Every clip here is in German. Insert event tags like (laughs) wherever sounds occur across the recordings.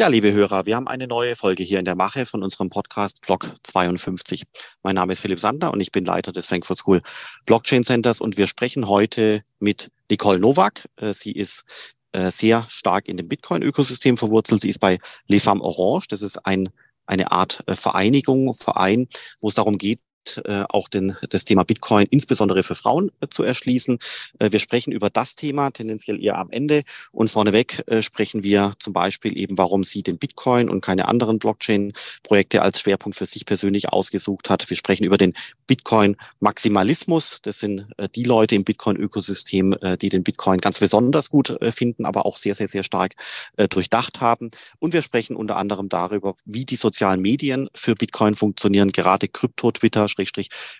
Ja, liebe Hörer, wir haben eine neue Folge hier in der Mache von unserem Podcast Blog 52. Mein Name ist Philipp Sander und ich bin Leiter des Frankfurt School Blockchain Centers und wir sprechen heute mit Nicole Nowak. Äh, sie ist äh, sehr stark in dem Bitcoin-Ökosystem verwurzelt. Sie ist bei Les Femmes Orange. Das ist ein eine Art äh, Vereinigung, Verein, wo es darum geht, auch den, das Thema Bitcoin insbesondere für Frauen äh, zu erschließen. Äh, wir sprechen über das Thema tendenziell eher am Ende und vorneweg äh, sprechen wir zum Beispiel eben, warum sie den Bitcoin und keine anderen Blockchain-Projekte als Schwerpunkt für sich persönlich ausgesucht hat. Wir sprechen über den Bitcoin-Maximalismus. Das sind äh, die Leute im Bitcoin-Ökosystem, äh, die den Bitcoin ganz besonders gut finden, aber auch sehr, sehr, sehr stark durchdacht haben. Und wir sprechen unter anderem darüber, wie die sozialen Medien für Bitcoin funktionieren, gerade Krypto-Twitter, Schrägstrich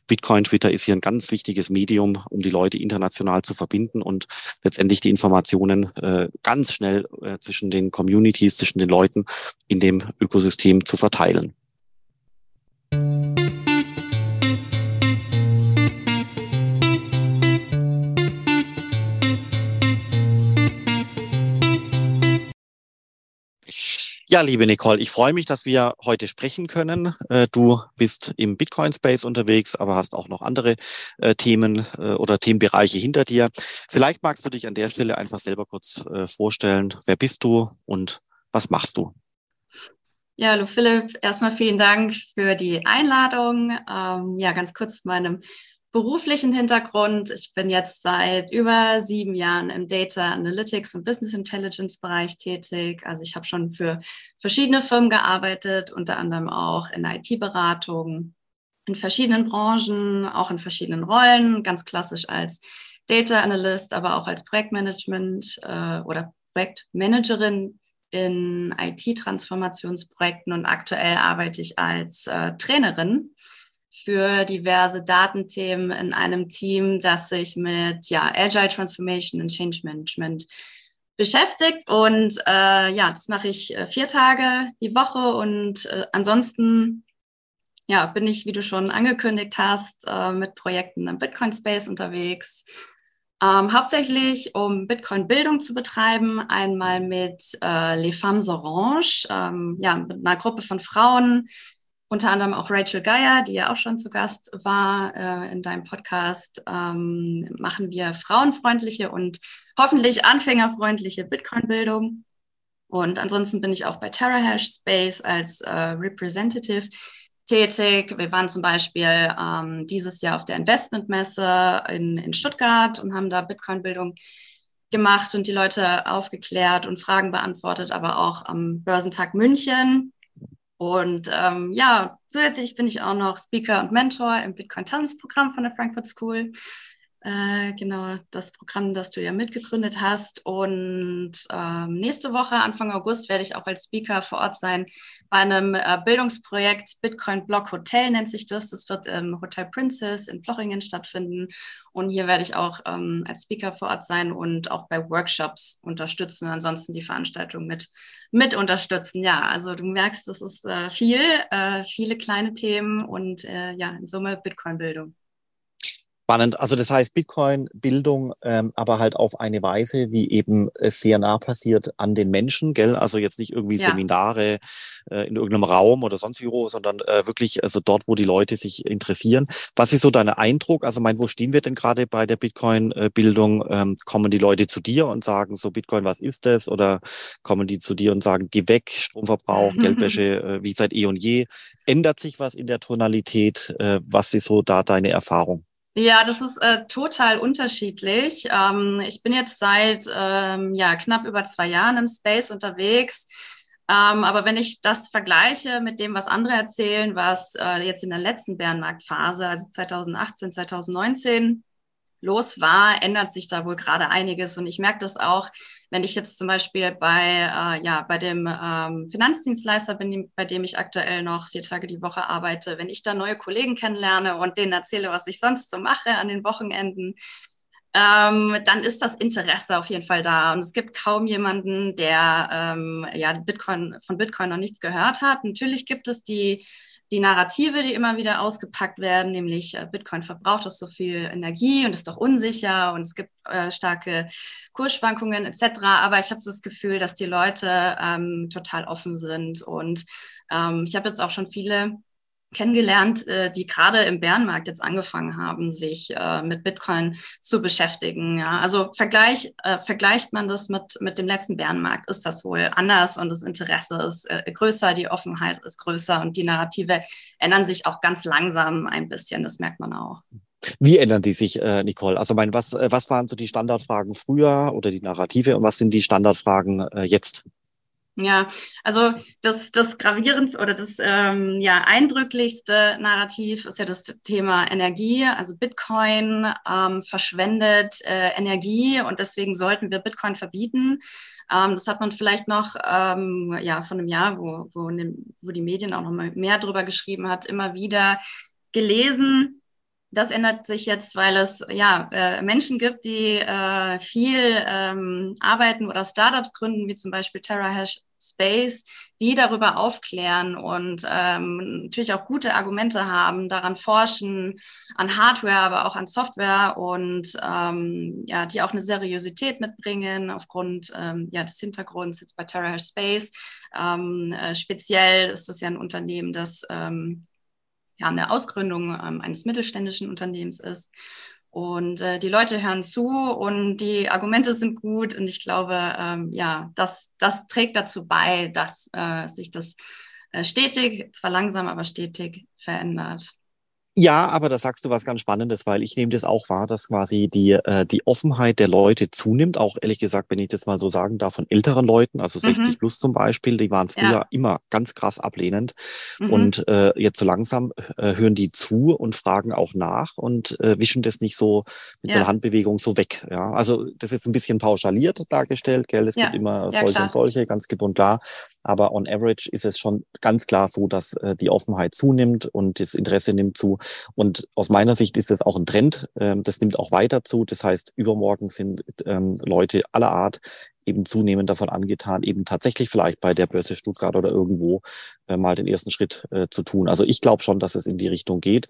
Bitcoin Twitter ist hier ein ganz wichtiges Medium, um die Leute international zu verbinden und letztendlich die Informationen äh, ganz schnell äh, zwischen den Communities, zwischen den Leuten in dem Ökosystem zu verteilen. Ja, liebe Nicole, ich freue mich, dass wir heute sprechen können. Äh, du bist im Bitcoin-Space unterwegs, aber hast auch noch andere äh, Themen äh, oder Themenbereiche hinter dir. Vielleicht magst du dich an der Stelle einfach selber kurz vorstellen. Wer bist du und was machst du? Ja, hallo Philipp. Erstmal vielen Dank für die Einladung. Ähm, ja, ganz kurz meinem beruflichen Hintergrund. Ich bin jetzt seit über sieben Jahren im Data Analytics und Business Intelligence Bereich tätig. Also ich habe schon für verschiedene Firmen gearbeitet, unter anderem auch in IT-Beratung, in verschiedenen Branchen, auch in verschiedenen Rollen, ganz klassisch als Data Analyst, aber auch als Projektmanagement äh, oder Projektmanagerin in IT-Transformationsprojekten und aktuell arbeite ich als äh, Trainerin für diverse Datenthemen in einem Team, das sich mit ja, Agile Transformation und Change Management beschäftigt. Und äh, ja, das mache ich äh, vier Tage die Woche. Und äh, ansonsten ja, bin ich, wie du schon angekündigt hast, äh, mit Projekten im Bitcoin Space unterwegs. Ähm, hauptsächlich, um Bitcoin-Bildung zu betreiben, einmal mit äh, Les Femmes Orange, ähm, ja, mit einer Gruppe von Frauen, unter anderem auch Rachel Geier, die ja auch schon zu Gast war äh, in deinem Podcast, ähm, machen wir frauenfreundliche und hoffentlich anfängerfreundliche Bitcoin-Bildung. Und ansonsten bin ich auch bei TerraHash Space als äh, Representative tätig. Wir waren zum Beispiel ähm, dieses Jahr auf der Investmentmesse in, in Stuttgart und haben da Bitcoin-Bildung gemacht und die Leute aufgeklärt und Fragen beantwortet, aber auch am Börsentag München und ähm, ja, zusätzlich bin ich auch noch Speaker und Mentor im Bitcoin-Tanzprogramm von der Frankfurt School. Äh, genau, das Programm, das du ja mitgegründet hast. Und ähm, nächste Woche, Anfang August, werde ich auch als Speaker vor Ort sein bei einem äh, Bildungsprojekt Bitcoin Block Hotel nennt sich das. Das wird im Hotel Princess in Plochingen stattfinden. Und hier werde ich auch ähm, als Speaker vor Ort sein und auch bei Workshops unterstützen und ansonsten die Veranstaltung mit, mit unterstützen. Ja, also du merkst, das ist äh, viel, äh, viele kleine Themen und äh, ja, in Summe Bitcoin-Bildung. Spannend. Also das heißt Bitcoin-Bildung, ähm, aber halt auf eine Weise, wie eben es sehr nah passiert an den Menschen, gell? Also jetzt nicht irgendwie ja. Seminare äh, in irgendeinem Raum oder sonst wo, sondern äh, wirklich also dort, wo die Leute sich interessieren. Was ist so dein Eindruck? Also mein, wo stehen wir denn gerade bei der Bitcoin-Bildung? Ähm, kommen die Leute zu dir und sagen so Bitcoin, was ist das? Oder kommen die zu dir und sagen, geh weg, Stromverbrauch, (laughs) Geldwäsche, äh, wie seit eh und je? Ändert sich was in der Tonalität? Äh, was ist so da deine Erfahrung? Ja, das ist äh, total unterschiedlich. Ähm, ich bin jetzt seit ähm, ja, knapp über zwei Jahren im Space unterwegs. Ähm, aber wenn ich das vergleiche mit dem, was andere erzählen, was äh, jetzt in der letzten Bärenmarktphase, also 2018, 2019, los war, ändert sich da wohl gerade einiges. Und ich merke das auch, wenn ich jetzt zum Beispiel bei, äh, ja, bei dem ähm, Finanzdienstleister bin, bei dem ich aktuell noch vier Tage die Woche arbeite, wenn ich da neue Kollegen kennenlerne und denen erzähle, was ich sonst so mache an den Wochenenden, ähm, dann ist das Interesse auf jeden Fall da. Und es gibt kaum jemanden, der ähm, ja, Bitcoin, von Bitcoin noch nichts gehört hat. Natürlich gibt es die die Narrative, die immer wieder ausgepackt werden, nämlich äh, Bitcoin verbraucht doch so viel Energie und ist doch unsicher und es gibt äh, starke Kursschwankungen etc. Aber ich habe so das Gefühl, dass die Leute ähm, total offen sind und ähm, ich habe jetzt auch schon viele kennengelernt, äh, die gerade im Bärenmarkt jetzt angefangen haben, sich äh, mit Bitcoin zu beschäftigen. Ja, also vergleich, äh, vergleicht man das mit, mit dem letzten Bärenmarkt, ist das wohl anders und das Interesse ist äh, größer, die Offenheit ist größer und die Narrative ändern sich auch ganz langsam ein bisschen. Das merkt man auch. Wie ändern die sich, äh, Nicole? Also, mein, was, äh, was waren so die Standardfragen früher oder die Narrative und was sind die Standardfragen jetzt? Ja, also das, das gravierendste oder das ähm, ja, eindrücklichste Narrativ ist ja das Thema Energie. Also Bitcoin ähm, verschwendet äh, Energie und deswegen sollten wir Bitcoin verbieten. Ähm, das hat man vielleicht noch ähm, ja, von einem Jahr, wo, wo, ne, wo die Medien auch noch mal mehr drüber geschrieben hat, immer wieder gelesen das ändert sich jetzt, weil es ja äh, Menschen gibt, die äh, viel ähm, arbeiten oder Startups gründen, wie zum Beispiel TerraHash Space, die darüber aufklären und ähm, natürlich auch gute Argumente haben, daran forschen, an Hardware, aber auch an Software und ähm, ja, die auch eine Seriosität mitbringen aufgrund ähm, ja, des Hintergrunds jetzt bei TerraHash Space. Ähm, äh, speziell ist das ja ein Unternehmen, das ähm, ja eine Ausgründung ähm, eines mittelständischen Unternehmens ist. Und äh, die Leute hören zu und die Argumente sind gut. Und ich glaube, ähm, ja, das, das trägt dazu bei, dass äh, sich das äh, stetig, zwar langsam, aber stetig verändert. Ja, aber da sagst du was ganz Spannendes, weil ich nehme das auch wahr, dass quasi die, äh, die Offenheit der Leute zunimmt. Auch ehrlich gesagt, wenn ich das mal so sagen darf, von älteren Leuten, also 60 mhm. plus zum Beispiel, die waren früher ja. immer ganz krass ablehnend. Mhm. Und äh, jetzt so langsam äh, hören die zu und fragen auch nach und äh, wischen das nicht so mit ja. so einer Handbewegung so weg. Ja, also das ist ein bisschen pauschaliert dargestellt, gell? Es ja. gibt immer solche und solche, ganz klipp und klar. Aber on average ist es schon ganz klar so, dass äh, die Offenheit zunimmt und das Interesse nimmt zu. Und aus meiner Sicht ist es auch ein Trend. Ähm, das nimmt auch weiter zu. Das heißt, übermorgen sind ähm, Leute aller Art eben zunehmend davon angetan, eben tatsächlich vielleicht bei der Börse Stuttgart oder irgendwo äh, mal den ersten Schritt äh, zu tun. Also ich glaube schon, dass es in die Richtung geht.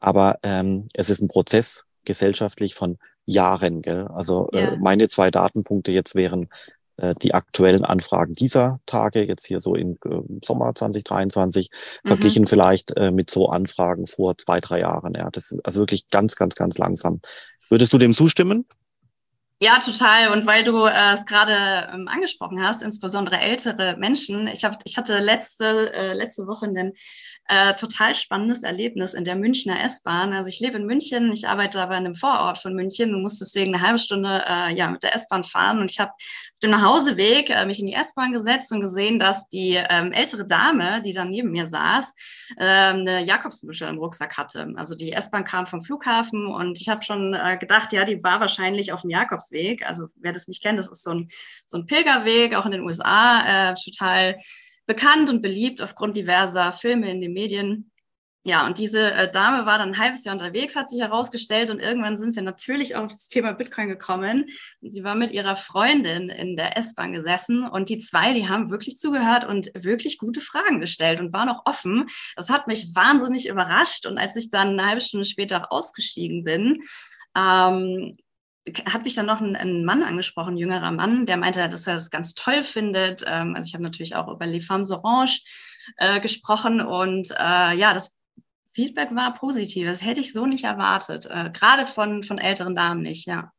Aber ähm, es ist ein Prozess gesellschaftlich von Jahren. Gell? Also ja. äh, meine zwei Datenpunkte jetzt wären äh, die aktuellen Anfragen dieser Tage, jetzt hier so im äh, Sommer 2023, mhm. verglichen vielleicht äh, mit so Anfragen vor zwei, drei Jahren. Ja, das ist also wirklich ganz, ganz, ganz langsam. Würdest du dem zustimmen? Ja, total. Und weil du äh, es gerade ähm, angesprochen hast, insbesondere ältere Menschen, ich, hab, ich hatte letzte, äh, letzte Woche einen äh, total spannendes Erlebnis in der Münchner S-Bahn. Also ich lebe in München, ich arbeite aber in einem Vorort von München und muss deswegen eine halbe Stunde äh, ja, mit der S-Bahn fahren. Und ich habe auf dem Nachhauseweg äh, mich in die S-Bahn gesetzt und gesehen, dass die ähm, ältere Dame, die dann neben mir saß, äh, eine Jakobsmuschel im Rucksack hatte. Also die S-Bahn kam vom Flughafen und ich habe schon äh, gedacht, ja, die war wahrscheinlich auf dem Jakobsweg. Also wer das nicht kennt, das ist so ein, so ein Pilgerweg, auch in den USA, äh, total bekannt und beliebt aufgrund diverser Filme in den Medien. Ja, und diese äh, Dame war dann ein halbes Jahr unterwegs, hat sich herausgestellt und irgendwann sind wir natürlich auf das Thema Bitcoin gekommen. Und sie war mit ihrer Freundin in der S-Bahn gesessen und die zwei, die haben wirklich zugehört und wirklich gute Fragen gestellt und waren auch offen. Das hat mich wahnsinnig überrascht und als ich dann eine halbe Stunde später ausgestiegen bin, ähm, hat mich dann noch ein, ein, Mann angesprochen, ein jüngerer Mann, der meinte, dass er das ganz toll findet. Ähm, also ich habe natürlich auch über Les Femmes Orange äh, gesprochen und äh, ja, das Feedback war positiv. Das hätte ich so nicht erwartet, äh, gerade von, von älteren Damen nicht, ja.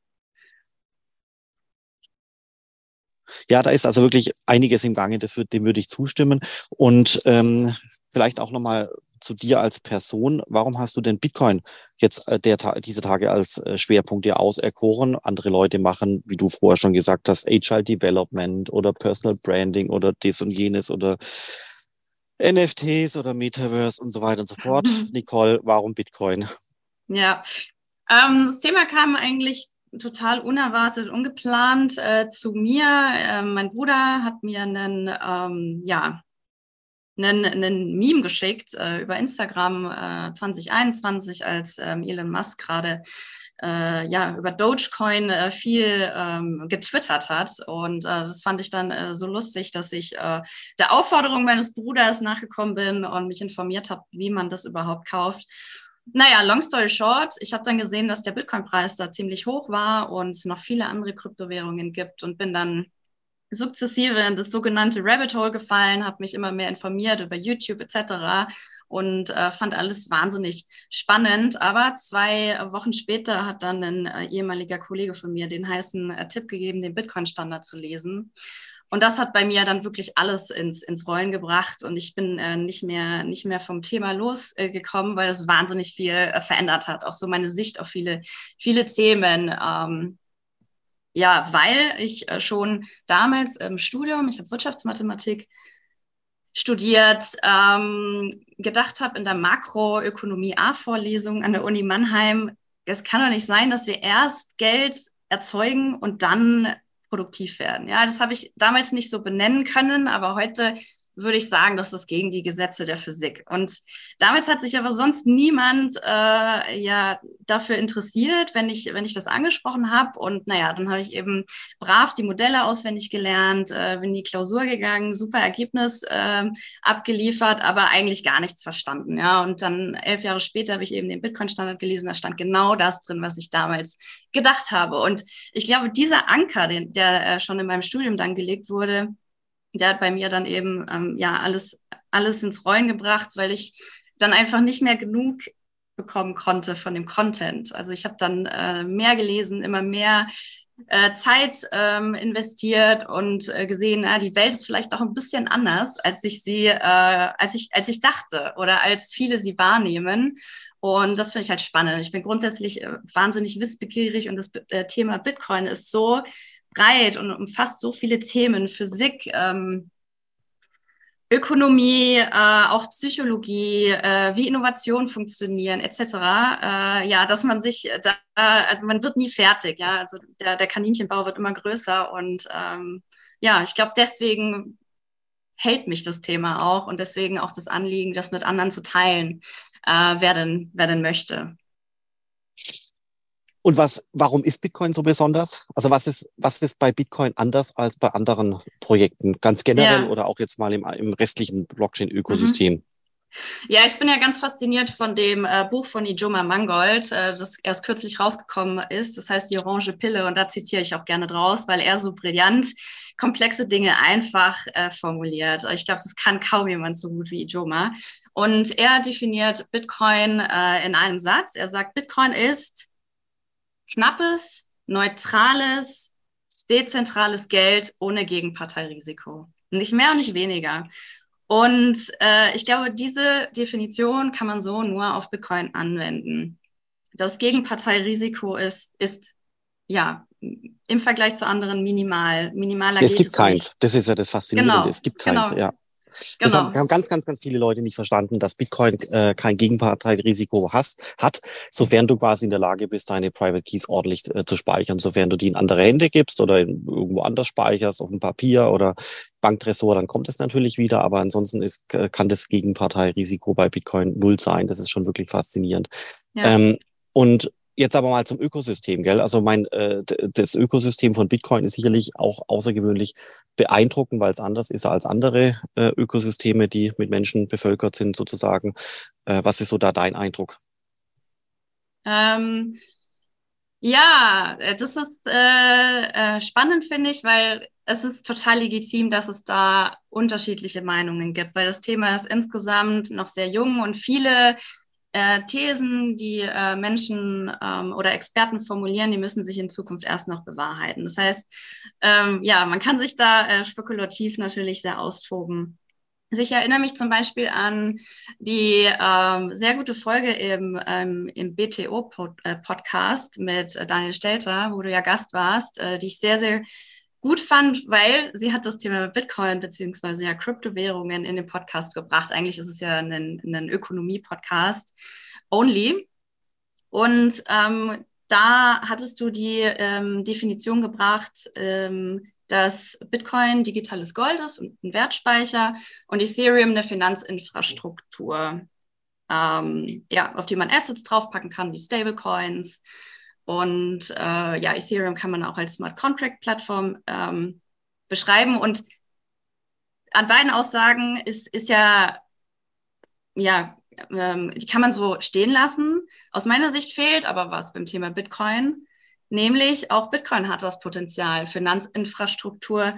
Ja, da ist also wirklich einiges im Gange, das wird, dem würde ich zustimmen. Und ähm, vielleicht auch nochmal zu dir als Person. Warum hast du denn Bitcoin jetzt äh, der, diese Tage als äh, Schwerpunkt dir auserkoren? Andere Leute machen, wie du vorher schon gesagt hast, Agile Development oder Personal Branding oder dies und jenes oder NFTs oder Metaverse und so weiter und so fort. (laughs) Nicole, warum Bitcoin? Ja, ähm, das Thema kam eigentlich total unerwartet, ungeplant äh, zu mir. Äh, mein Bruder hat mir einen, ähm, ja, einen, einen Meme geschickt äh, über Instagram äh, 2021, als ähm, Elon Musk gerade äh, ja, über Dogecoin äh, viel ähm, getwittert hat. Und äh, das fand ich dann äh, so lustig, dass ich äh, der Aufforderung meines Bruders nachgekommen bin und mich informiert habe, wie man das überhaupt kauft. Naja, long story short, ich habe dann gesehen, dass der Bitcoin-Preis da ziemlich hoch war und es noch viele andere Kryptowährungen gibt und bin dann sukzessive in das sogenannte Rabbit Hole gefallen, habe mich immer mehr informiert über YouTube etc und äh, fand alles wahnsinnig spannend. Aber zwei Wochen später hat dann ein äh, ehemaliger Kollege von mir den heißen äh, Tipp gegeben, den Bitcoin-Standard zu lesen. Und das hat bei mir dann wirklich alles ins, ins Rollen gebracht und ich bin äh, nicht, mehr, nicht mehr vom Thema losgekommen, weil es wahnsinnig viel äh, verändert hat. Auch so meine Sicht auf viele, viele Themen. Ähm, ja, weil ich äh, schon damals im Studium, ich habe Wirtschaftsmathematik studiert, ähm, gedacht habe in der Makroökonomie A-Vorlesung an der Uni Mannheim, es kann doch nicht sein, dass wir erst Geld erzeugen und dann produktiv werden. Ja, das habe ich damals nicht so benennen können, aber heute würde ich sagen, das ist gegen die Gesetze der Physik. Und damals hat sich aber sonst niemand äh, ja dafür interessiert, wenn ich, wenn ich das angesprochen habe. Und naja, dann habe ich eben brav die Modelle auswendig gelernt, äh, bin in die Klausur gegangen, super Ergebnis äh, abgeliefert, aber eigentlich gar nichts verstanden. Ja, und dann elf Jahre später habe ich eben den Bitcoin-Standard gelesen, da stand genau das drin, was ich damals gedacht habe. Und ich glaube, dieser Anker, den, der äh, schon in meinem Studium dann gelegt wurde, der hat bei mir dann eben ähm, ja alles, alles ins Rollen gebracht, weil ich dann einfach nicht mehr genug bekommen konnte von dem Content. Also ich habe dann äh, mehr gelesen, immer mehr äh, Zeit ähm, investiert und äh, gesehen, na, die Welt ist vielleicht auch ein bisschen anders, als ich sie, äh, als ich, als ich dachte oder als viele sie wahrnehmen. Und das finde ich halt spannend. Ich bin grundsätzlich äh, wahnsinnig wissbegierig und das äh, Thema Bitcoin ist so breit und umfasst so viele Themen, Physik, ähm, Ökonomie, äh, auch Psychologie, äh, wie Innovationen funktionieren, etc. Äh, ja, dass man sich da, also man wird nie fertig, ja, also der, der Kaninchenbau wird immer größer und ähm, ja, ich glaube, deswegen hält mich das Thema auch und deswegen auch das Anliegen, das mit anderen zu teilen, äh, wer, denn, wer denn möchte. Und was, warum ist Bitcoin so besonders? Also was ist, was ist bei Bitcoin anders als bei anderen Projekten? Ganz generell ja. oder auch jetzt mal im, im restlichen Blockchain-Ökosystem? Mhm. Ja, ich bin ja ganz fasziniert von dem äh, Buch von Ijoma Mangold, äh, das erst kürzlich rausgekommen ist. Das heißt Die Orange Pille und da zitiere ich auch gerne draus, weil er so brillant komplexe Dinge einfach äh, formuliert. Ich glaube, das kann kaum jemand so gut wie Ijoma. Und er definiert Bitcoin äh, in einem Satz. Er sagt, Bitcoin ist knappes, neutrales, dezentrales Geld ohne Gegenparteirisiko. Nicht mehr und nicht weniger. Und äh, ich glaube, diese Definition kann man so nur auf Bitcoin anwenden. Das Gegenparteirisiko ist, ist ja im Vergleich zu anderen minimal. Minimaler es gibt keins. Nicht. Das ist ja das Faszinierende. Genau. Es gibt keins, genau. ja. Genau. Das haben, haben, ganz, ganz, ganz viele Leute nicht verstanden, dass Bitcoin äh, kein Gegenparteirisiko hast, hat, sofern du quasi in der Lage bist, deine Private Keys ordentlich äh, zu speichern. Sofern du die in andere Hände gibst oder in, irgendwo anders speicherst, auf dem Papier oder Banktresor, dann kommt es natürlich wieder. Aber ansonsten ist, kann das Gegenparteirisiko bei Bitcoin null sein. Das ist schon wirklich faszinierend. Ja. Ähm, und Jetzt aber mal zum Ökosystem, gell? Also mein äh, das Ökosystem von Bitcoin ist sicherlich auch außergewöhnlich beeindruckend, weil es anders ist als andere äh, Ökosysteme, die mit Menschen bevölkert sind, sozusagen. Äh, was ist so da dein Eindruck? Ähm, ja, das ist äh, äh, spannend, finde ich, weil es ist total legitim, dass es da unterschiedliche Meinungen gibt, weil das Thema ist insgesamt noch sehr jung und viele äh, Thesen, die äh, Menschen ähm, oder Experten formulieren, die müssen sich in Zukunft erst noch bewahrheiten. Das heißt, ähm, ja, man kann sich da äh, spekulativ natürlich sehr austoben. Also ich erinnere mich zum Beispiel an die ähm, sehr gute Folge im, ähm, im BTO-Podcast äh, mit Daniel Stelter, wo du ja Gast warst, äh, die ich sehr, sehr gut fand, weil sie hat das Thema Bitcoin beziehungsweise ja Kryptowährungen in den Podcast gebracht. Eigentlich ist es ja ein, ein Ökonomie-Podcast only. Und ähm, da hattest du die ähm, Definition gebracht, ähm, dass Bitcoin digitales Gold ist und ein Wertspeicher und Ethereum eine Finanzinfrastruktur, ähm, ja, auf die man Assets draufpacken kann, wie Stablecoins Und äh, ja, Ethereum kann man auch als Smart Contract Plattform ähm, beschreiben. Und an beiden Aussagen ist, ist ja, ja, ähm, die kann man so stehen lassen. Aus meiner Sicht fehlt aber was beim Thema Bitcoin, nämlich auch Bitcoin hat das Potenzial, Finanzinfrastruktur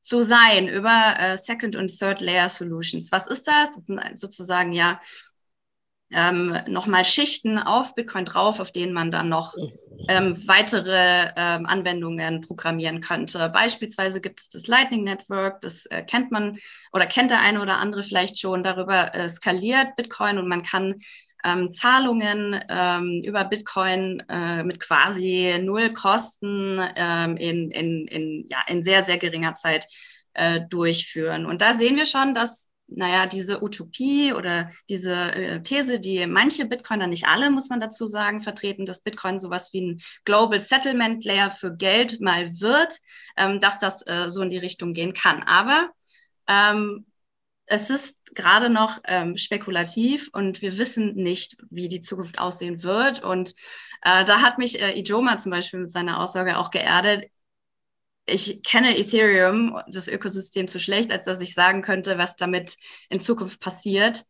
zu sein über äh, Second- und Third-Layer-Solutions. Was ist das? Das sind sozusagen ja ähm, nochmal Schichten auf Bitcoin drauf, auf denen man dann noch ähm, weitere ähm, Anwendungen programmieren könnte. Beispielsweise gibt es das Lightning Network, das äh, kennt man oder kennt der eine oder andere vielleicht schon. Darüber äh, skaliert Bitcoin und man kann ähm, Zahlungen ähm, über Bitcoin äh, mit quasi null Kosten ähm, in, in, in, ja, in sehr, sehr geringer Zeit äh, durchführen. Und da sehen wir schon, dass naja, diese Utopie oder diese äh, These, die manche Bitcoiner, nicht alle, muss man dazu sagen, vertreten, dass Bitcoin sowas wie ein Global Settlement Layer für Geld mal wird, ähm, dass das äh, so in die Richtung gehen kann. Aber ähm, es ist gerade noch ähm, spekulativ und wir wissen nicht, wie die Zukunft aussehen wird. Und äh, da hat mich äh, Ijoma zum Beispiel mit seiner Aussage auch geerdet ich kenne Ethereum, das Ökosystem, zu schlecht, als dass ich sagen könnte, was damit in Zukunft passiert.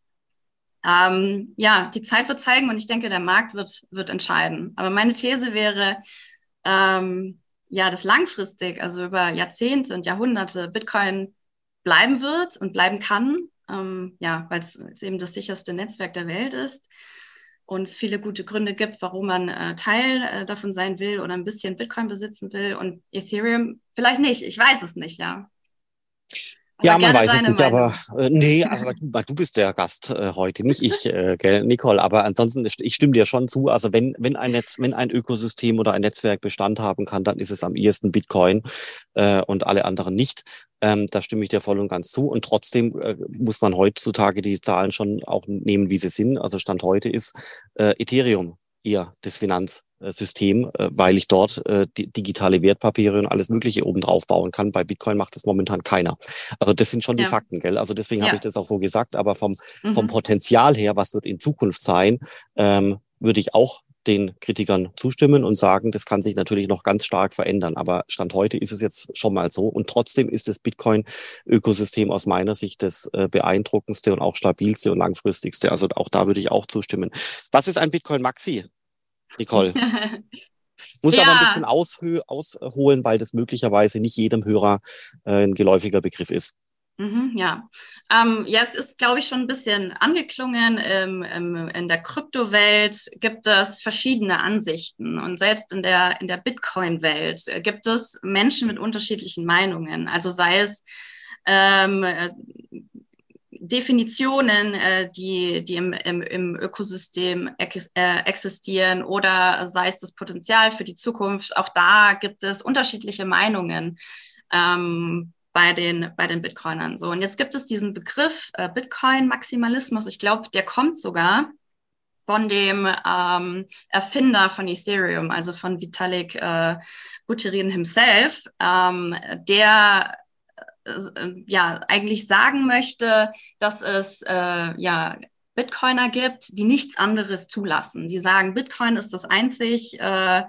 Ähm, ja, die Zeit wird zeigen und ich denke, der Markt wird, wird entscheiden. Aber meine These wäre, ähm, ja, dass langfristig, also über Jahrzehnte und Jahrhunderte, Bitcoin bleiben wird und bleiben kann, ähm, ja, weil es eben das sicherste Netzwerk der Welt ist und es viele gute Gründe gibt, warum man äh, Teil äh, davon sein will oder ein bisschen Bitcoin besitzen will und Ethereum vielleicht nicht. Ich weiß es nicht, ja. Aber ja, man weiß es nicht, Meinung. aber äh, nee, also du, du bist der Gast äh, heute, nicht ich, äh, gell, Nicole. Aber ansonsten, ich stimme dir schon zu. Also wenn, wenn ein Netz, wenn ein Ökosystem oder ein Netzwerk Bestand haben kann, dann ist es am ehesten Bitcoin äh, und alle anderen nicht. Ähm, da stimme ich dir voll und ganz zu. Und trotzdem äh, muss man heutzutage die Zahlen schon auch nehmen, wie sie sind. Also Stand heute ist äh, Ethereum eher das Finanzsystem, äh, weil ich dort äh, die digitale Wertpapiere und alles Mögliche oben drauf bauen kann. Bei Bitcoin macht das momentan keiner. Also das sind schon ja. die Fakten, gell? Also deswegen ja. habe ich das auch so gesagt. Aber vom, mhm. vom Potenzial her, was wird in Zukunft sein, ähm, würde ich auch den Kritikern zustimmen und sagen, das kann sich natürlich noch ganz stark verändern. Aber Stand heute ist es jetzt schon mal so. Und trotzdem ist das Bitcoin-Ökosystem aus meiner Sicht das äh, beeindruckendste und auch stabilste und langfristigste. Also auch da würde ich auch zustimmen. Was ist ein Bitcoin Maxi, Nicole? (laughs) Muss ja. aber ein bisschen ausholen, weil das möglicherweise nicht jedem Hörer äh, ein geläufiger Begriff ist. Mhm, ja. Ähm, ja, es ist, glaube ich, schon ein bisschen angeklungen. Ähm, ähm, in der Kryptowelt gibt es verschiedene Ansichten und selbst in der, in der Bitcoin-Welt gibt es Menschen mit unterschiedlichen Meinungen. Also sei es ähm, äh, Definitionen, äh, die, die im, im, im Ökosystem ex, äh, existieren oder sei es das Potenzial für die Zukunft. Auch da gibt es unterschiedliche Meinungen. Ähm, bei den, bei den Bitcoinern. So, und jetzt gibt es diesen Begriff äh, Bitcoin-Maximalismus. Ich glaube, der kommt sogar von dem ähm, Erfinder von Ethereum, also von Vitalik äh, Buterin himself, ähm, der äh, ja eigentlich sagen möchte, dass es äh, ja Bitcoiner gibt, die nichts anderes zulassen. Die sagen, Bitcoin ist das einzig äh,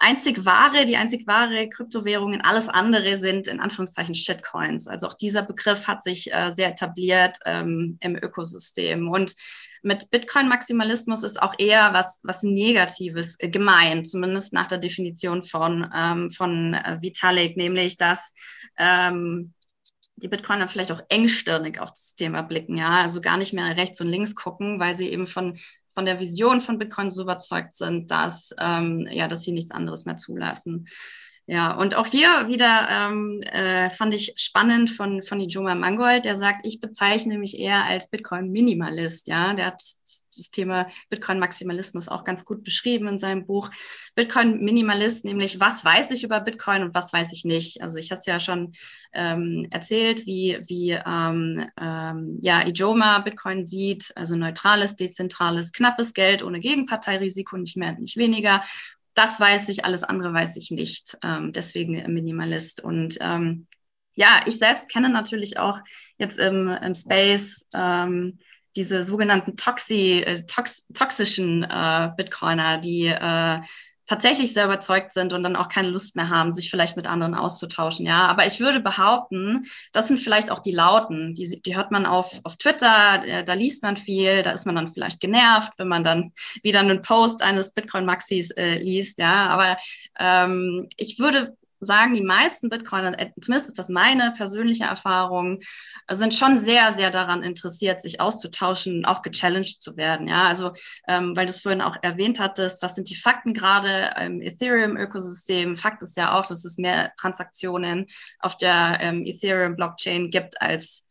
einzig wahre, die einzig wahre Kryptowährungen, alles andere sind in Anführungszeichen Shitcoins. Also auch dieser Begriff hat sich äh, sehr etabliert ähm, im Ökosystem. Und mit Bitcoin-Maximalismus ist auch eher was, was Negatives gemeint, zumindest nach der Definition von, ähm, von äh, Vitalik, nämlich dass ähm, die Bitcoiner vielleicht auch engstirnig auf das Thema blicken, ja, also gar nicht mehr rechts und links gucken, weil sie eben von von der Vision von Bitcoin so überzeugt sind, dass, ähm, ja, dass sie nichts anderes mehr zulassen. Ja, und auch hier wieder ähm, äh, fand ich spannend von, von Ijoma Mangold, der sagt, ich bezeichne mich eher als Bitcoin-Minimalist. Ja, der hat das, Thema Bitcoin-Maximalismus auch ganz gut beschrieben in seinem Buch. Bitcoin-Minimalist, nämlich was weiß ich über Bitcoin und was weiß ich nicht. Also ich hatte es ja schon ähm, erzählt, wie, wie ähm, ähm, ja, Ijoma Bitcoin sieht, also neutrales, dezentrales, knappes Geld ohne Gegenparteirisiko, nicht mehr, nicht weniger das weiß ich, alles andere weiß ich nicht. Ähm, deswegen Minimalist. Und ähm, ja, ich selbst kenne natürlich auch jetzt im, im Space ähm, diese sogenannten Toxi, äh, tox, toxischen äh, Bitcoiner, die äh, tatsächlich sehr überzeugt sind und dann auch keine Lust mehr haben, sich vielleicht mit anderen auszutauschen. Ja, aber ich würde behaupten, das sind vielleicht auch die Lauten. Die, die hört man auf, auf Twitter, äh, da liest man viel, da ist man dann vielleicht genervt, wenn man dann wieder einen Post eines Bitcoin-Maxis äh, liest. Ja, aber ähm, ich würde sagen, die meisten Bitcoiner, äh, zumindest ist das meine persönliche Erfahrung, sind schon sehr, sehr daran interessiert, sich auszutauschen, auch gechallenged zu werden. Ja, also, ähm, weil du es vorhin auch erwähnt hattest, was sind die Fakten gerade im Ethereum-Ökosystem? Fakt ist ja auch, dass es mehr Transaktionen auf der ähm, Ethereum-Blockchain gibt als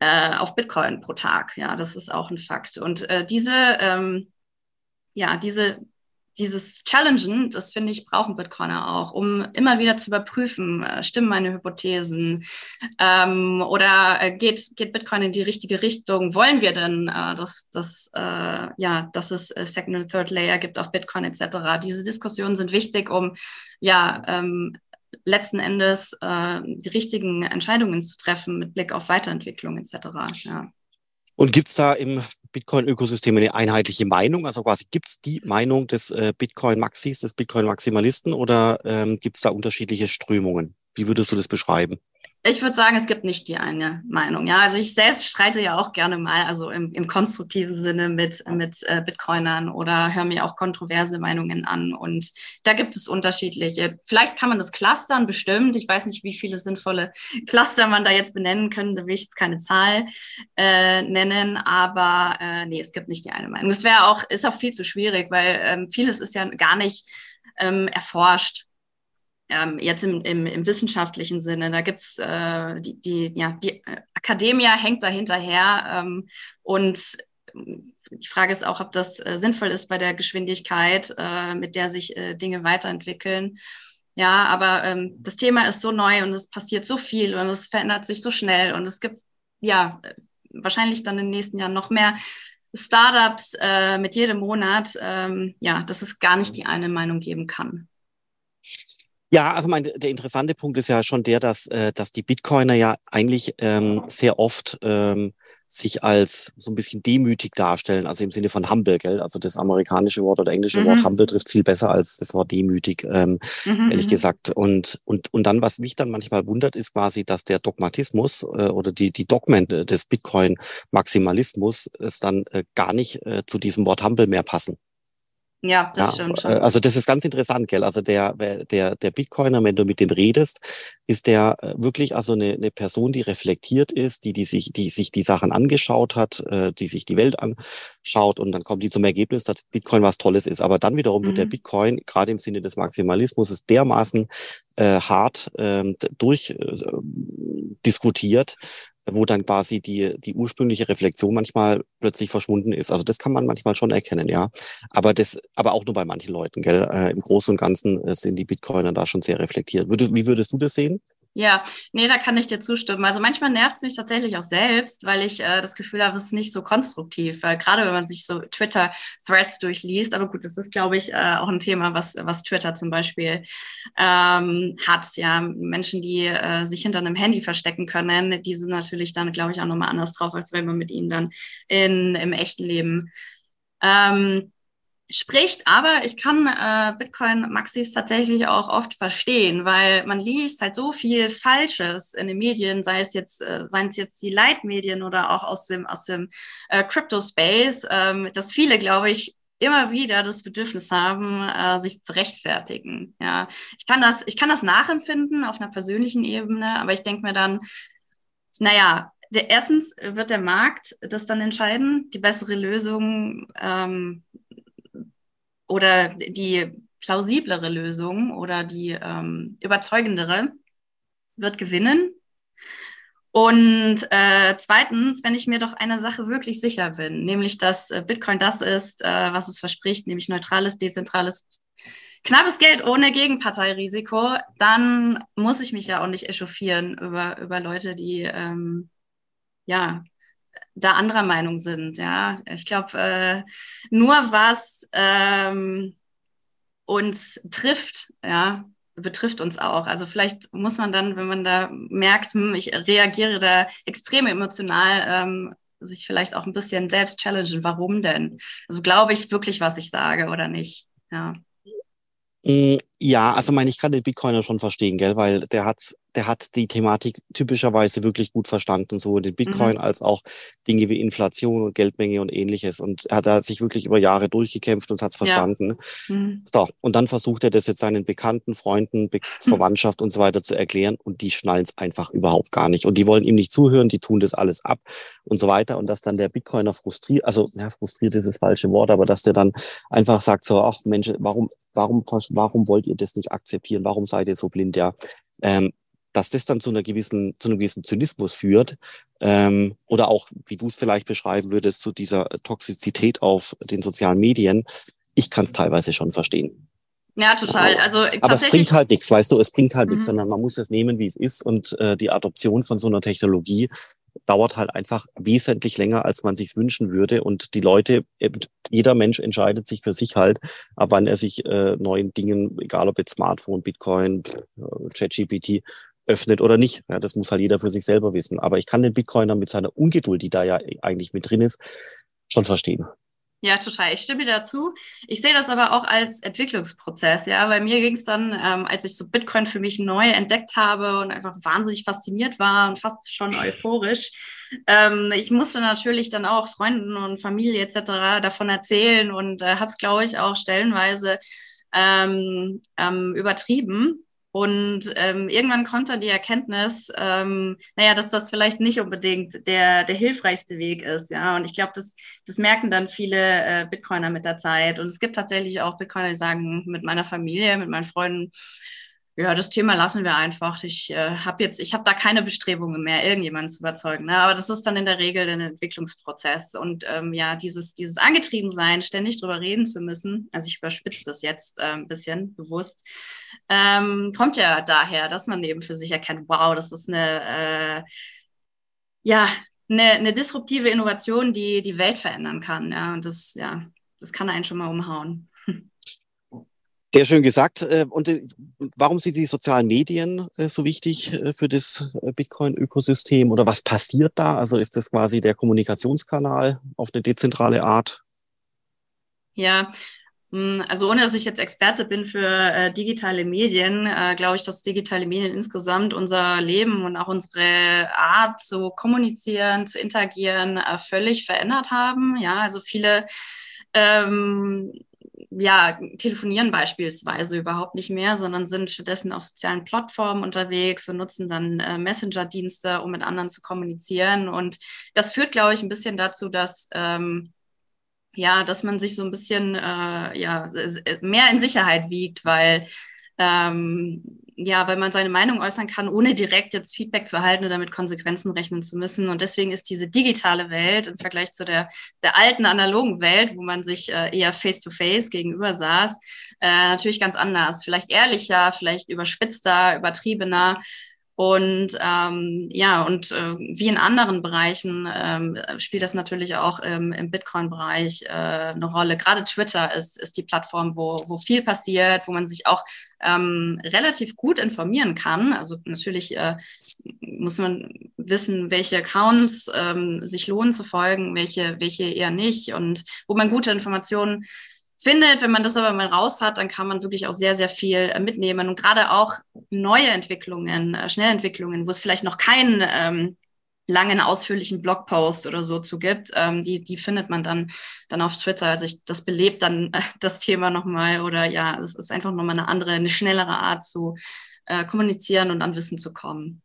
äh, auf Bitcoin pro Tag. Ja, das ist auch ein Fakt. Und äh, diese, ähm, ja, diese dieses Challengen, das finde ich, brauchen Bitcoiner auch, um immer wieder zu überprüfen, äh, stimmen meine Hypothesen ähm, oder äh, geht, geht Bitcoin in die richtige Richtung? Wollen wir denn, äh, dass, dass, äh, ja, dass es äh, Second und Third Layer gibt auf Bitcoin etc.? Diese Diskussionen sind wichtig, um ja, ähm, letzten Endes äh, die richtigen Entscheidungen zu treffen mit Blick auf Weiterentwicklung etc. Ja. Und gibt es da im Bitcoin-Ökosystem eine einheitliche Meinung? Also quasi gibt es die Meinung des äh, Bitcoin-Maxis, des Bitcoin-Maximalisten oder ähm, gibt es da unterschiedliche Strömungen? Wie würdest du das beschreiben? Ich würde sagen, es gibt nicht die eine Meinung. Ja, also ich selbst streite ja auch gerne mal, also im, im konstruktiven Sinne mit, mit äh, Bitcoinern oder höre mir auch kontroverse Meinungen an. Und da gibt es unterschiedliche. Vielleicht kann man das clustern, bestimmt. Ich weiß nicht, wie viele sinnvolle Cluster man da jetzt benennen könnte. Da will ich jetzt keine Zahl äh, nennen, aber äh, nee, es gibt nicht die eine Meinung. Das wäre auch, ist auch viel zu schwierig, weil ähm, vieles ist ja gar nicht ähm, erforscht ähm, jetzt im, im, im, wissenschaftlichen Sinne. Da gibt's äh, die, die, ja, die Akademie hängt da hinterher ähm, und die Frage ist auch, ob das äh, sinnvoll ist bei der Geschwindigkeit, äh, mit der sich äh, Dinge weiterentwickeln. Ja, aber ähm, das Thema ist so neu und es passiert so viel und es verändert sich so schnell und es gibt ja wahrscheinlich dann in den nächsten Jahren noch mehr Startups äh, mit jedem Monat, ähm, ja, dass es gar nicht die eine Meinung geben kann. Ja, also mein, der interessante Punkt ist ja schon der, dass, äh, dass die Bitcoiner ja eigentlich ähm, sehr oft ähm, sich als so ein bisschen demütig darstellen, also im Sinne von humble, gell? Also das amerikanische Wort oder englische mhm. Wort humble trifft viel besser als das Wort demütig, ähm, mhm, ehrlich mhm. gesagt. Und, und, und dann, was mich dann manchmal wundert, ist quasi, dass der Dogmatismus äh, oder die, die Dogmen des Bitcoin-Maximalismus es dann äh, gar nicht äh, zu diesem Wort humble mehr passen. Ja, das ja, stimmt schon. Also das ist ganz interessant, gell? Also der, der, der Bitcoiner, wenn du mit dem redest, ist der äh, wirklich also eine, eine Person, die reflektiert ist, die, die sich, die sich die Sachen angeschaut hat, äh, die sich die Welt anschaut und dann kommt die zum Ergebnis, dass Bitcoin was Tolles ist. Aber dann wiederum mhm. wird der mhm. Bitcoin, gerade im Sinne des Maximalismus, ist dermaßen äh, hart äh, durch äh, diskutiert, wo dann quasi die, die ursprüngliche Reflexion manchmal plötzlich verschwunden ist. Also das kann man manchmal schon erkennen, ja. Aber das, aber auch nur bei manchen Leuten, gell. Äh, Im Großen und Ganzen äh, sind die Bitcoiner da schon sehr reflektiert. Würdest, wie würdest du das sehen? Ja, nee, da kann ich dir zustimmen. Also manchmal nervt es mich tatsächlich auch selbst, weil ich äh, das Gefühl habe, es ist nicht so konstruktiv. Weil gerade wenn man sich so Twitter-Threads durchliest, aber gut, das ist, glaube ich, äh, auch ein Thema, was, was Twitter zum Beispiel ähm, hat. Ja, Menschen, die äh, sich hinter einem Handy verstecken können, die sind natürlich dann, glaube ich, auch nochmal anders drauf, als wenn man mit ihnen dann in, im echten Leben ähm, spricht, aber ich kann äh, Bitcoin-Maxis tatsächlich auch oft verstehen, weil man liest halt so viel Falsches in den Medien, sei es jetzt, äh, seien es jetzt die Leitmedien oder auch aus dem, aus dem äh, Crypto-Space, ähm, dass viele, glaube ich, immer wieder das Bedürfnis haben, äh, sich zu rechtfertigen. Ja, ich kann das, ich kann das nachempfinden auf einer persönlichen Ebene, aber ich denke mir dann, naja, der, erstens wird der Markt das dann entscheiden, die bessere Lösung ähm, oder die plausiblere Lösung oder die ähm, überzeugendere wird gewinnen. Und äh, zweitens, wenn ich mir doch einer Sache wirklich sicher bin, nämlich dass äh, Bitcoin das ist, äh, was es verspricht, nämlich neutrales, dezentrales, knappes Geld ohne Gegenparteirisiko, dann muss ich mich ja auch nicht echauffieren über, über Leute, die ähm, ja da anderer Meinung sind. Ja, ich glaube, äh, nur was ähm, uns trifft, ja, betrifft uns auch. Also vielleicht muss man dann, wenn man da merkt, hm, ich reagiere da extrem emotional, ähm, sich vielleicht auch ein bisschen selbst challengen. Warum denn? Also glaube ich wirklich, was ich sage oder nicht? Ja. Mm, ja, also meine, ich kann den Bitcoiner schon verstehen, gell, weil der hat, der hat die Thematik typischerweise wirklich gut verstanden, sowohl den Bitcoin mhm. als auch Dinge wie Inflation und Geldmenge und ähnliches. Und er hat da sich wirklich über Jahre durchgekämpft und hat es verstanden. Ja. Mhm. So, und dann versucht er das jetzt seinen Bekannten, Freunden, Be (laughs) Verwandtschaft und so weiter zu erklären und die schnallen es einfach überhaupt gar nicht. Und die wollen ihm nicht zuhören, die tun das alles ab und so weiter. Und dass dann der Bitcoiner frustriert, also ja, frustriert ist das falsche Wort, aber dass der dann einfach sagt so, ach Mensch, warum, warum, warum wollt ihr das nicht akzeptieren? Warum seid ihr so blind? Ja, ähm, dass das dann zu einer gewissen, zu einem gewissen Zynismus führt ähm, oder auch, wie du es vielleicht beschreiben würdest, zu dieser Toxizität auf den sozialen Medien. Ich kann es teilweise schon verstehen. Ja, total. Also aber es bringt halt nichts, weißt du, es bringt halt mhm. nichts, sondern man muss es nehmen, wie es ist und äh, die Adoption von so einer Technologie dauert halt einfach wesentlich länger, als man sich wünschen würde. Und die Leute, jeder Mensch entscheidet sich für sich halt, ab wann er sich äh, neuen Dingen, egal ob jetzt Smartphone, Bitcoin, äh, ChatGPT, öffnet oder nicht. Ja, das muss halt jeder für sich selber wissen. Aber ich kann den Bitcoiner mit seiner Ungeduld, die da ja eigentlich mit drin ist, schon verstehen. Ja, total. Ich stimme dazu. Ich sehe das aber auch als Entwicklungsprozess. Ja, bei mir ging es dann, ähm, als ich so Bitcoin für mich neu entdeckt habe und einfach wahnsinnig fasziniert war und fast schon euphorisch. Ähm, ich musste natürlich dann auch Freunden und Familie etc. davon erzählen und äh, habe es, glaube ich, auch stellenweise ähm, ähm, übertrieben. Und ähm, irgendwann kommt dann die Erkenntnis, ähm, naja, dass das vielleicht nicht unbedingt der, der hilfreichste Weg ist. Ja, und ich glaube, das, das merken dann viele äh, Bitcoiner mit der Zeit. Und es gibt tatsächlich auch Bitcoiner, die sagen, mit meiner Familie, mit meinen Freunden, ja, das Thema lassen wir einfach. Ich äh, habe jetzt, ich habe da keine Bestrebungen mehr, irgendjemanden zu überzeugen. Ne? Aber das ist dann in der Regel ein Entwicklungsprozess. Und ähm, ja, dieses, dieses Angetriebensein, ständig drüber reden zu müssen, also ich überspitze das jetzt äh, ein bisschen bewusst, ähm, kommt ja daher, dass man eben für sich erkennt, wow, das ist eine, äh, ja, eine, eine disruptive Innovation, die die Welt verändern kann. Ja, und das, ja, das kann einen schon mal umhauen. Sehr schön gesagt. Äh, und äh, warum sind die sozialen Medien äh, so wichtig für das Bitcoin-Ökosystem oder was passiert da? Also ist das quasi der Kommunikationskanal auf eine dezentrale Art? Ja, hm, also ohne dass ich jetzt Experte bin für digitale Medien, glaube ich, dass digitale Medien insgesamt unser Leben und auch unsere Art zu kommunizieren, zu interagieren völlig verändert haben. Ja, also viele ähm, ja, telefonieren beispielsweise überhaupt nicht mehr, sondern sind stattdessen auf sozialen Plattformen unterwegs und nutzen dann äh, Messenger-Dienste, um mit anderen zu kommunizieren. Und das führt, glaube ich, ein bisschen dazu, dass ähm, ja, dass man sich so ein bisschen äh, ja, mehr in Sicherheit wiegt, weil ähm, ja, weil man seine Meinung äußern kann, ohne direkt jetzt Feedback zu erhalten oder mit Konsequenzen rechnen zu müssen. Und deswegen ist diese digitale Welt im Vergleich zu der, der alten analogen Welt, wo man sich äh, eher face-to-face -face gegenüber saß, äh, natürlich ganz anders. Vielleicht ehrlicher, vielleicht überspitzter, übertriebener. Und ähm, ja, und äh, wie in anderen Bereichen ähm, spielt das natürlich auch ähm, im Bitcoin-Bereich äh, eine Rolle. Gerade Twitter ist, ist die Plattform, wo, wo viel passiert, wo man sich auch ähm, relativ gut informieren kann. Also natürlich äh, muss man wissen, welche Accounts ähm, sich lohnen zu folgen, welche, welche eher nicht und wo man gute Informationen findet. Wenn man das aber mal raus hat, dann kann man wirklich auch sehr, sehr viel äh, mitnehmen. Und gerade auch neue Entwicklungen, äh, Schnellentwicklungen, wo es vielleicht noch keinen ähm, langen, ausführlichen Blogpost oder so zu gibt, ähm, die, die findet man dann, dann auf Twitter. Also ich, das belebt dann äh, (laughs) das Thema nochmal oder ja, es ist einfach nochmal eine andere, eine schnellere Art zu äh, kommunizieren und an Wissen zu kommen.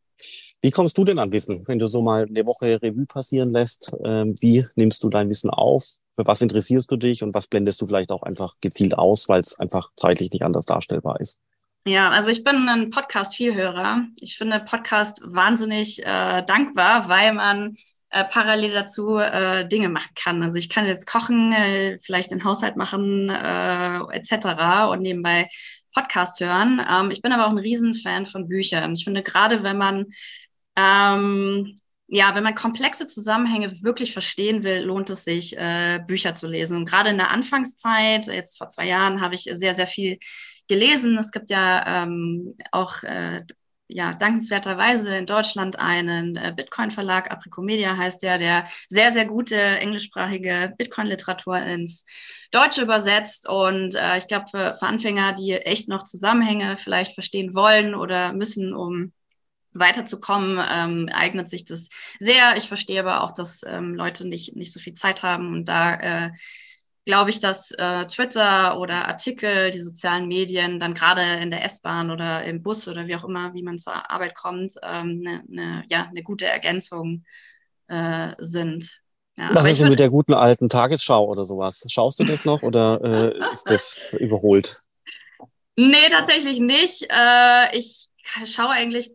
Wie kommst du denn an Wissen, wenn du so mal eine Woche Revue passieren lässt? Ähm, wie nimmst du dein Wissen auf? Für was interessierst du dich und was blendest du vielleicht auch einfach gezielt aus, weil es einfach zeitlich nicht anders darstellbar ist? Ja, also ich bin ein Podcast-Vielhörer. Ich finde Podcast wahnsinnig äh, dankbar, weil man äh, parallel dazu äh, Dinge machen kann. Also ich kann jetzt kochen, äh, vielleicht den Haushalt machen äh, etc. und nebenbei Podcast hören. Ähm, ich bin aber auch ein Riesenfan von Büchern. Ich finde gerade, wenn man ähm, ja, wenn man komplexe Zusammenhänge wirklich verstehen will, lohnt es sich, äh, Bücher zu lesen. Und gerade in der Anfangszeit, jetzt vor zwei Jahren, habe ich sehr, sehr viel gelesen. Es gibt ja ähm, auch äh, ja, dankenswerterweise in Deutschland einen äh, Bitcoin-Verlag, Apricomedia heißt der, der sehr, sehr gute englischsprachige Bitcoin-Literatur ins Deutsche übersetzt. Und äh, ich glaube, für, für Anfänger, die echt noch Zusammenhänge vielleicht verstehen wollen oder müssen, um weiterzukommen, ähm, eignet sich das sehr. Ich verstehe aber auch, dass ähm, Leute nicht, nicht so viel Zeit haben und da äh, glaube ich, dass äh, Twitter oder Artikel, die sozialen Medien dann gerade in der S-Bahn oder im Bus oder wie auch immer, wie man zur Arbeit kommt, eine ähm, ne, ne, ja, ne gute Ergänzung äh, sind. Ja, Was ist denn mit der guten alten Tagesschau oder sowas? Schaust du das noch oder äh, ist das überholt? Nee, tatsächlich nicht. Äh, ich schaue eigentlich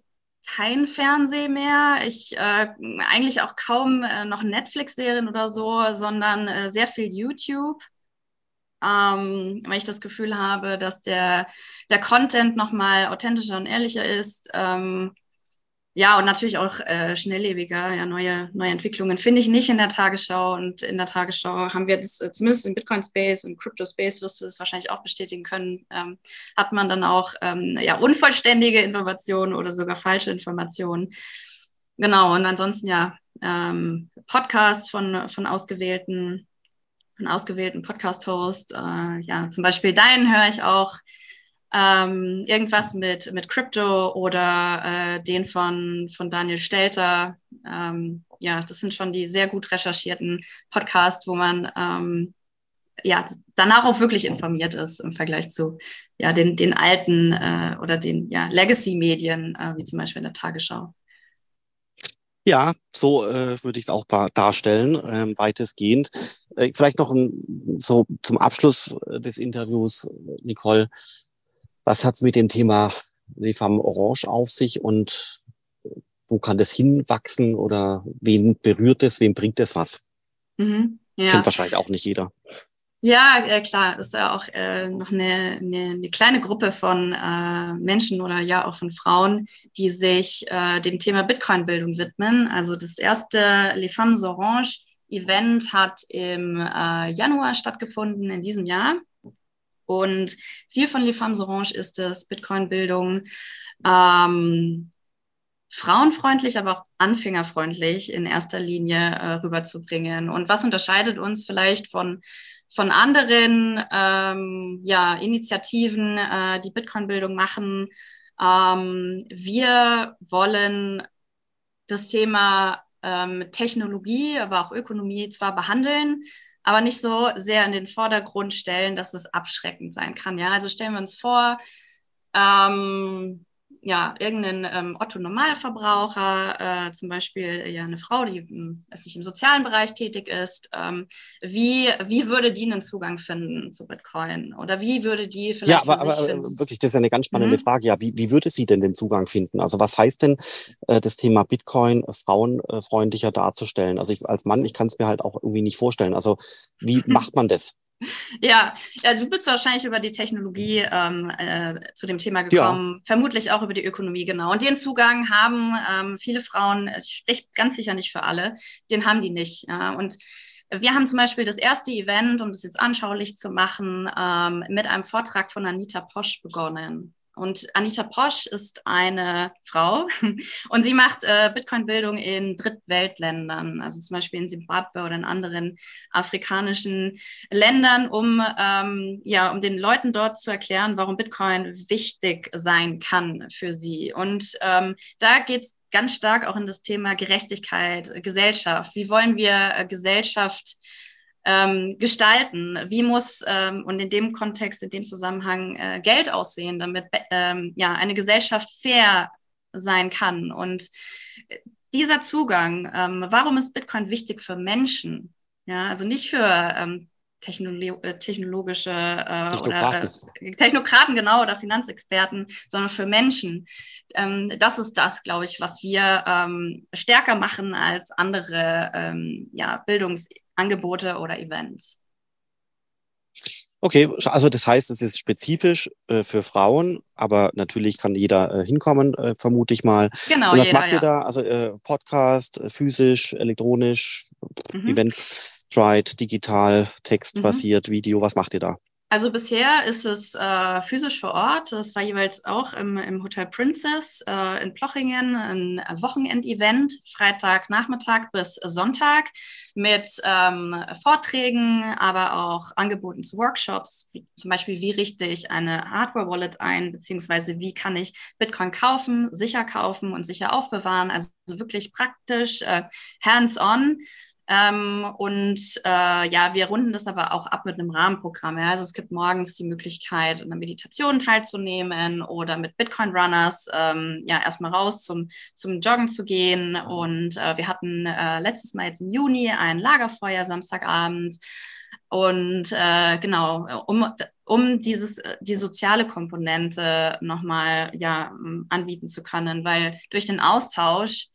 kein Fernsehen mehr. Ich äh, eigentlich auch kaum äh, noch Netflix-Serien oder so, sondern äh, sehr viel YouTube. Ähm, weil ich das Gefühl habe, dass der, der Content nochmal authentischer und ehrlicher ist. Ähm, ja, und natürlich auch äh, schnelllebiger, ja, neue, neue Entwicklungen finde ich nicht in der Tagesschau. Und in der Tagesschau haben wir das, äh, zumindest im Bitcoin-Space und Crypto-Space wirst du das wahrscheinlich auch bestätigen können, ähm, hat man dann auch ähm, ja, unvollständige Informationen oder sogar falsche Informationen. Genau, und ansonsten ja, ähm, Podcasts von, von ausgewählten, von ausgewählten Podcast-Hosts. Äh, ja, zum Beispiel deinen höre ich auch ähm, irgendwas mit, mit Crypto oder äh, den von, von Daniel Stelter. Ähm, ja, das sind schon die sehr gut recherchierten Podcasts, wo man ähm, ja danach auch wirklich informiert ist im Vergleich zu ja, den, den alten äh, oder den ja, Legacy-Medien, äh, wie zum Beispiel in der Tagesschau. Ja, so äh, würde ich es auch darstellen, ähm, weitestgehend. Äh, vielleicht noch ein, so zum Abschluss äh, des Interviews, Nicole. Was hat es mit dem Thema Farben Orange auf sich und wo kann das hinwachsen oder wen berührt es, wem bringt es was? Mhm, ja. Kennt wahrscheinlich auch nicht jeder. Ja, äh, klar, ist ja auch äh, noch eine, eine, eine, kleine Gruppe von äh, Menschen oder ja auch von Frauen, die sich äh, dem Thema Bitcoin-Bildung widmen. Also das erste Les Femmes Orange Event hat im äh, Januar stattgefunden in diesem Jahr. Und Ziel von Les Femmes Orange ist es, Bitcoin-Bildung ähm, frauenfreundlich, aber auch anfängerfreundlich in erster Linie äh, rüberzubringen. Und was unterscheidet uns vielleicht von, von anderen ähm, ja, Initiativen, äh, die Bitcoin-Bildung machen? Ähm, wir wollen das Thema ähm, Technologie, aber auch Ökonomie zwar behandeln, aber nicht so sehr in den Vordergrund stellen, dass es abschreckend sein kann. Ja, also stellen wir uns vor, ähm, ja, irgendein ähm, Otto-Normalverbraucher, äh, zum Beispiel äh, ja eine Frau, die hm, weiß nicht, im sozialen Bereich tätig ist, ähm, wie, wie würde die einen Zugang finden zu Bitcoin? Oder wie würde die vielleicht. Ja, aber, aber wirklich, das ist eine ganz spannende mhm. Frage. Ja, wie, wie würde sie denn den Zugang finden? Also, was heißt denn äh, das Thema Bitcoin frauenfreundlicher darzustellen? Also, ich als Mann, ich kann es mir halt auch irgendwie nicht vorstellen. Also, wie (laughs) macht man das? Ja, ja, du bist wahrscheinlich über die Technologie ähm, äh, zu dem Thema gekommen, ja. vermutlich auch über die Ökonomie, genau. Und den Zugang haben ähm, viele Frauen, ich spreche ganz sicher nicht für alle, den haben die nicht. Ja. Und wir haben zum Beispiel das erste Event, um das jetzt anschaulich zu machen, ähm, mit einem Vortrag von Anita Posch begonnen. Und Anita Posch ist eine Frau (laughs) und sie macht äh, Bitcoin-Bildung in Drittweltländern, also zum Beispiel in Simbabwe oder in anderen afrikanischen Ländern, um, ähm, ja, um den Leuten dort zu erklären, warum Bitcoin wichtig sein kann für sie. Und ähm, da geht es ganz stark auch in das Thema Gerechtigkeit, Gesellschaft. Wie wollen wir äh, Gesellschaft ähm, gestalten? Wie muss ähm, und in dem Kontext, in dem Zusammenhang äh, Geld aussehen, damit ähm, ja eine Gesellschaft fair sein kann? Und äh, dieser Zugang, ähm, warum ist Bitcoin wichtig für Menschen? Ja, also nicht für ähm, Technolo äh, technologische äh, Technokraten. oder äh, Technokraten, genau, oder Finanzexperten, sondern für Menschen. Ähm, das ist das, glaube ich, was wir ähm, stärker machen als andere ähm, ja, Bildungs- Angebote oder Events. Okay, also das heißt, es ist spezifisch äh, für Frauen, aber natürlich kann jeder äh, hinkommen, äh, vermute ich mal. Genau. Und was jeder, macht ihr ja. da? Also äh, Podcast, äh, physisch, elektronisch, mhm. Event, Tried, digital, textbasiert, mhm. Video, was macht ihr da? Also bisher ist es äh, physisch vor Ort. Das war jeweils auch im, im Hotel Princess äh, in Plochingen ein Wochenendevent, Freitagnachmittag bis Sonntag mit ähm, Vorträgen, aber auch Angeboten zu Workshops, wie, zum Beispiel wie richte ich eine Hardware-Wallet ein, beziehungsweise wie kann ich Bitcoin kaufen, sicher kaufen und sicher aufbewahren. Also wirklich praktisch, äh, hands-on. Ähm, und äh, ja, wir runden das aber auch ab mit einem Rahmenprogramm. Ja? Also es gibt morgens die Möglichkeit, in einer Meditation teilzunehmen oder mit Bitcoin Runners ähm, ja erstmal raus zum, zum Joggen zu gehen. Und äh, wir hatten äh, letztes Mal jetzt im Juni ein Lagerfeuer Samstagabend. Und äh, genau, um, um dieses, die soziale Komponente nochmal ja, anbieten zu können, weil durch den Austausch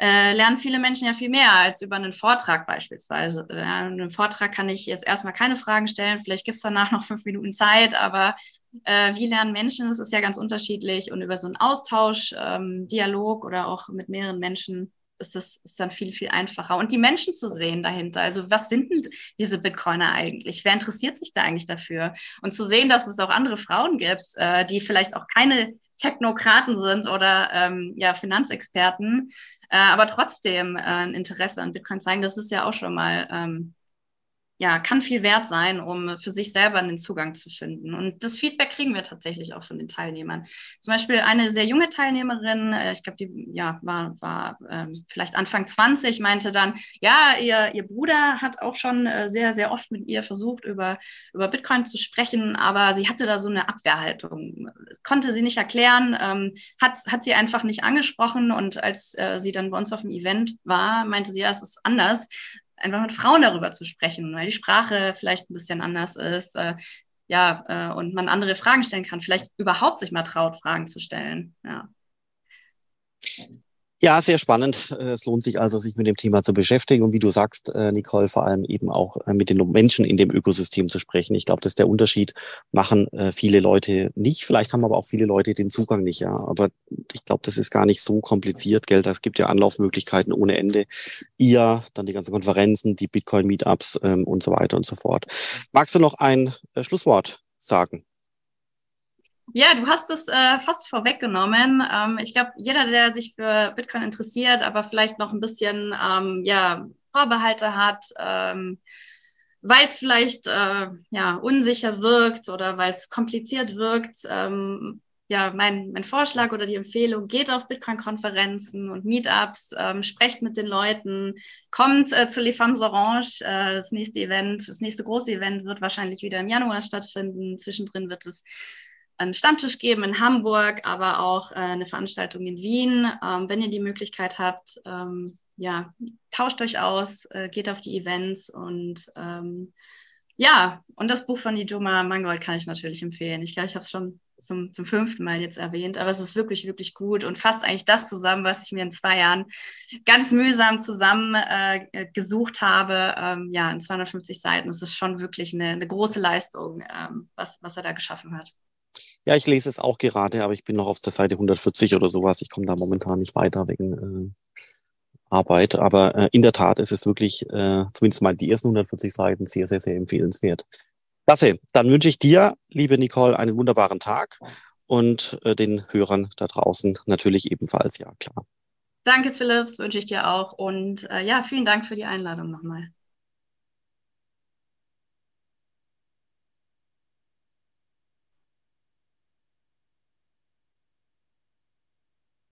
äh, lernen viele Menschen ja viel mehr als über einen Vortrag beispielsweise. In einem Vortrag kann ich jetzt erstmal keine Fragen stellen, vielleicht gibt es danach noch fünf Minuten Zeit, aber äh, wie lernen Menschen? Das ist ja ganz unterschiedlich und über so einen Austausch, ähm, Dialog oder auch mit mehreren Menschen ist das ist dann viel, viel einfacher. Und die Menschen zu sehen dahinter. Also, was sind denn diese Bitcoiner eigentlich? Wer interessiert sich da eigentlich dafür? Und zu sehen, dass es auch andere Frauen gibt, äh, die vielleicht auch keine Technokraten sind oder ähm, ja, Finanzexperten, äh, aber trotzdem äh, ein Interesse an Bitcoin zeigen, das ist ja auch schon mal ähm, ja, kann viel wert sein, um für sich selber einen Zugang zu finden. Und das Feedback kriegen wir tatsächlich auch von den Teilnehmern. Zum Beispiel eine sehr junge Teilnehmerin, äh, ich glaube, die ja, war, war ähm, vielleicht Anfang 20, meinte dann, ja, ihr, ihr Bruder hat auch schon äh, sehr, sehr oft mit ihr versucht, über, über Bitcoin zu sprechen, aber sie hatte da so eine Abwehrhaltung. Das konnte sie nicht erklären, ähm, hat, hat sie einfach nicht angesprochen. Und als äh, sie dann bei uns auf dem Event war, meinte sie, ja, es ist anders einfach mit Frauen darüber zu sprechen, weil die Sprache vielleicht ein bisschen anders ist, äh, ja, äh, und man andere Fragen stellen kann, vielleicht überhaupt sich mal traut, Fragen zu stellen. Ja. Ja, sehr spannend. Äh, es lohnt sich also, sich mit dem Thema zu beschäftigen und wie du sagst, äh, Nicole, vor allem eben auch äh, mit den Menschen in dem Ökosystem zu sprechen. Ich glaube, das ist der Unterschied. Machen viele Leute nicht. Vielleicht haben aber auch viele Leute den Zugang nicht, ja. Aber ich glaube, das ist gar nicht so kompliziert, gell. Es gibt ja Anlaufmöglichkeiten ohne Ende. IA, dann die ganzen Konferenzen, die Bitcoin-Meetups ähm, und so weiter und so fort. Magst du noch ein Schlusswort sagen? Ja, du hast es äh, fast vorweggenommen. Ähm, ich glaube, jeder, der sich für Bitcoin interessiert, aber vielleicht noch ein bisschen ähm, ja, Vorbehalte hat, ähm, weil es vielleicht äh, ja, unsicher wirkt oder weil es kompliziert wirkt, ähm, ja, mein, mein Vorschlag oder die Empfehlung, geht auf Bitcoin-Konferenzen und Meetups, ähm, sprecht mit den Leuten, kommt äh, zu Les Femmes Orange. Äh, das nächste Event, das nächste große Event wird wahrscheinlich wieder im Januar stattfinden. Zwischendrin wird es einen Stammtisch geben in Hamburg, aber auch äh, eine Veranstaltung in Wien. Ähm, wenn ihr die Möglichkeit habt, ähm, ja, tauscht euch aus, äh, geht auf die Events und ähm, ja, und das Buch von Nijoma Mangold kann ich natürlich empfehlen. Ich glaube, ich habe es schon zum, zum fünften Mal jetzt erwähnt, aber es ist wirklich, wirklich gut und fasst eigentlich das zusammen, was ich mir in zwei Jahren ganz mühsam zusammen äh, gesucht habe. Ähm, ja, in 250 Seiten. Es ist schon wirklich eine, eine große Leistung, ähm, was, was er da geschaffen hat. Ja, ich lese es auch gerade, aber ich bin noch auf der Seite 140 oder sowas. Ich komme da momentan nicht weiter wegen äh, Arbeit. Aber äh, in der Tat ist es wirklich, äh, zumindest mal die ersten 140 Seiten, sehr, sehr, sehr empfehlenswert. Klasse. Dann wünsche ich dir, liebe Nicole, einen wunderbaren Tag und äh, den Hörern da draußen natürlich ebenfalls, ja klar. Danke, Philipps, wünsche ich dir auch. Und äh, ja, vielen Dank für die Einladung nochmal.